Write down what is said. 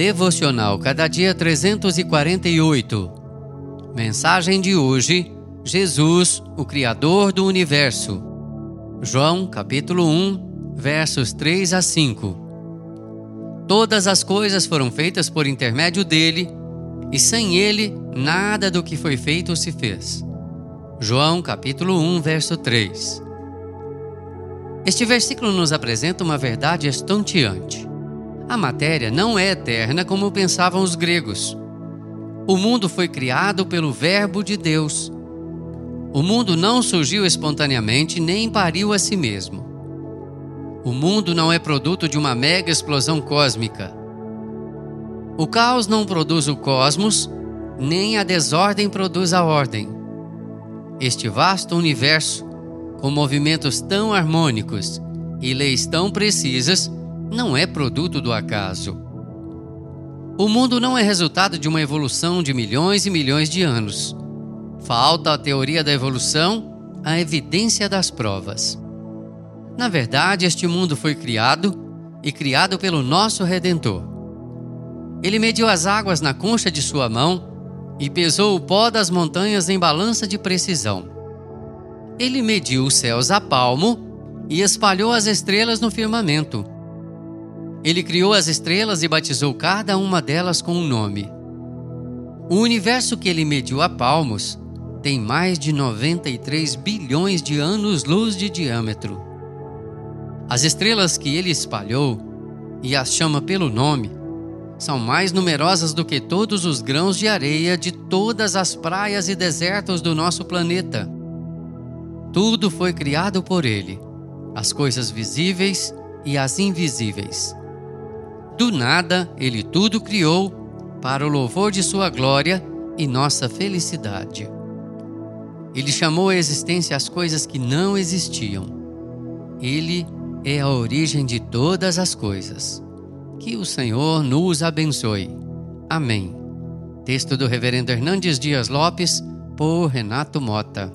Devocional Cada Dia 348. Mensagem de hoje: Jesus, o Criador do Universo. João, capítulo 1, versos 3 a 5. Todas as coisas foram feitas por intermédio dele, e sem ele nada do que foi feito se fez. João, capítulo 1, verso 3. Este versículo nos apresenta uma verdade estonteante. A matéria não é eterna como pensavam os gregos. O mundo foi criado pelo Verbo de Deus. O mundo não surgiu espontaneamente nem pariu a si mesmo. O mundo não é produto de uma mega explosão cósmica. O caos não produz o cosmos, nem a desordem produz a ordem. Este vasto universo, com movimentos tão harmônicos e leis tão precisas, não é produto do acaso. O mundo não é resultado de uma evolução de milhões e milhões de anos. Falta a teoria da evolução, a evidência das provas. Na verdade, este mundo foi criado e criado pelo nosso Redentor. Ele mediu as águas na concha de sua mão e pesou o pó das montanhas em balança de precisão. Ele mediu os céus a palmo e espalhou as estrelas no firmamento. Ele criou as estrelas e batizou cada uma delas com um nome. O universo que ele mediu a palmos tem mais de 93 bilhões de anos-luz de diâmetro. As estrelas que ele espalhou e as chama pelo nome são mais numerosas do que todos os grãos de areia de todas as praias e desertos do nosso planeta. Tudo foi criado por ele, as coisas visíveis e as invisíveis do nada, ele tudo criou para o louvor de sua glória e nossa felicidade. Ele chamou à existência as coisas que não existiam. Ele é a origem de todas as coisas. Que o Senhor nos abençoe. Amém. Texto do Reverendo Hernandes Dias Lopes, por Renato Mota.